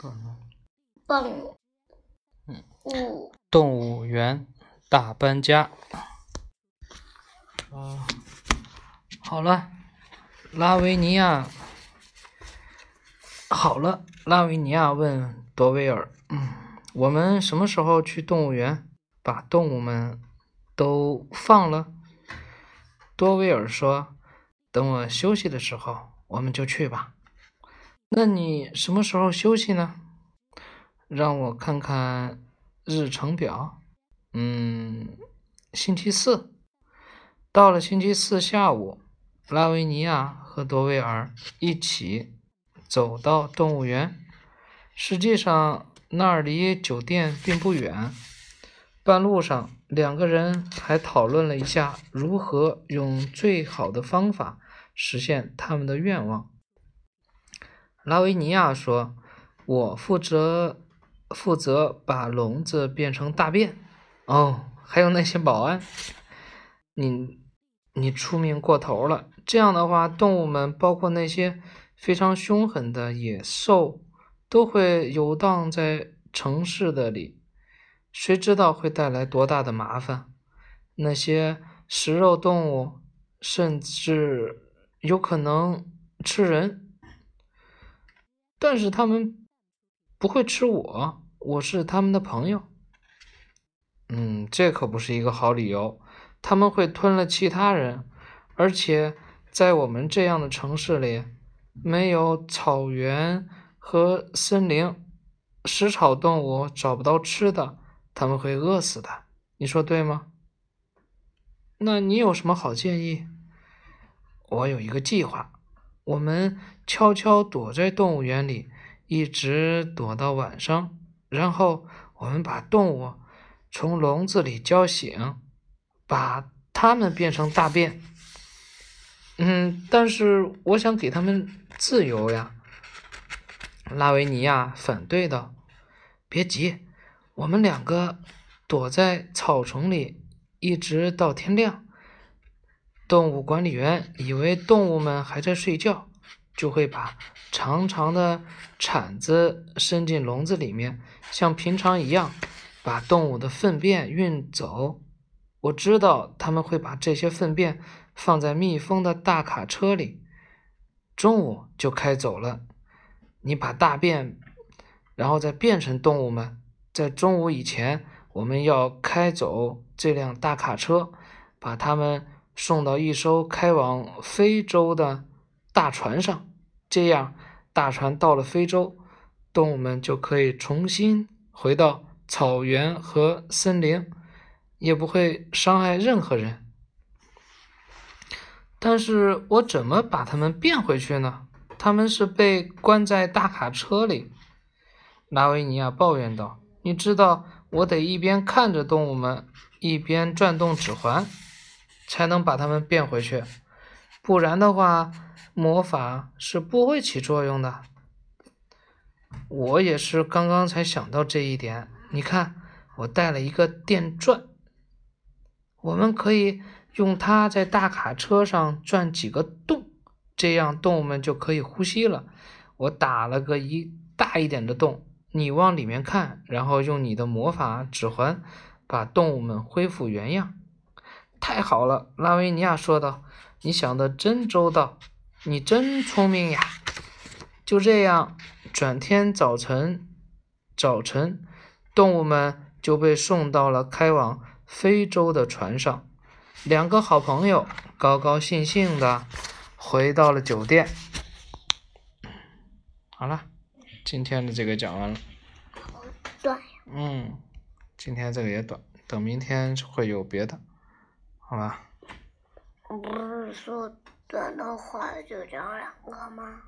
动嗯物动物园大搬家。啊，好了，拉维尼亚。好了，拉维尼亚问多威尔：“嗯，我们什么时候去动物园把动物们都放了？”多威尔说：“等我休息的时候，我们就去吧。”那你什么时候休息呢？让我看看日程表。嗯，星期四。到了星期四下午，拉维尼亚和多维尔一起走到动物园。实际上，那儿离酒店并不远。半路上，两个人还讨论了一下如何用最好的方法实现他们的愿望。拉维尼亚说：“我负责负责把笼子变成大便。哦，还有那些保安，你你出名过头了。这样的话，动物们，包括那些非常凶狠的野兽，都会游荡在城市的里。谁知道会带来多大的麻烦？那些食肉动物甚至有可能吃人。”但是他们不会吃我，我是他们的朋友。嗯，这可不是一个好理由。他们会吞了其他人，而且在我们这样的城市里，没有草原和森林，食草动物找不到吃的，他们会饿死的。你说对吗？那你有什么好建议？我有一个计划。我们悄悄躲在动物园里，一直躲到晚上，然后我们把动物从笼子里叫醒，把它们变成大便。嗯，但是我想给他们自由呀。拉维尼亚反对道：“别急，我们两个躲在草丛里，一直到天亮。”动物管理员以为动物们还在睡觉，就会把长长的铲子伸进笼子里面，像平常一样把动物的粪便运走。我知道他们会把这些粪便放在密封的大卡车里，中午就开走了。你把大便，然后再变成动物们。在中午以前，我们要开走这辆大卡车，把它们。送到一艘开往非洲的大船上，这样大船到了非洲，动物们就可以重新回到草原和森林，也不会伤害任何人。但是我怎么把它们变回去呢？他们是被关在大卡车里。拉维尼亚抱怨道：“你知道，我得一边看着动物们，一边转动指环。”才能把它们变回去，不然的话，魔法是不会起作用的。我也是刚刚才想到这一点。你看，我带了一个电钻，我们可以用它在大卡车上钻几个洞，这样动物们就可以呼吸了。我打了个一大一点的洞，你往里面看，然后用你的魔法指环把动物们恢复原样。太好了，拉维尼亚说道：“你想的真周到，你真聪明呀！”就这样，转天早晨，早晨，动物们就被送到了开往非洲的船上。两个好朋友高高兴兴的回到了酒店。好了，今天的这个讲完了。好短呀。嗯，今天这个也短，等明天会有别的。好吧。不是说短的话就讲两个吗？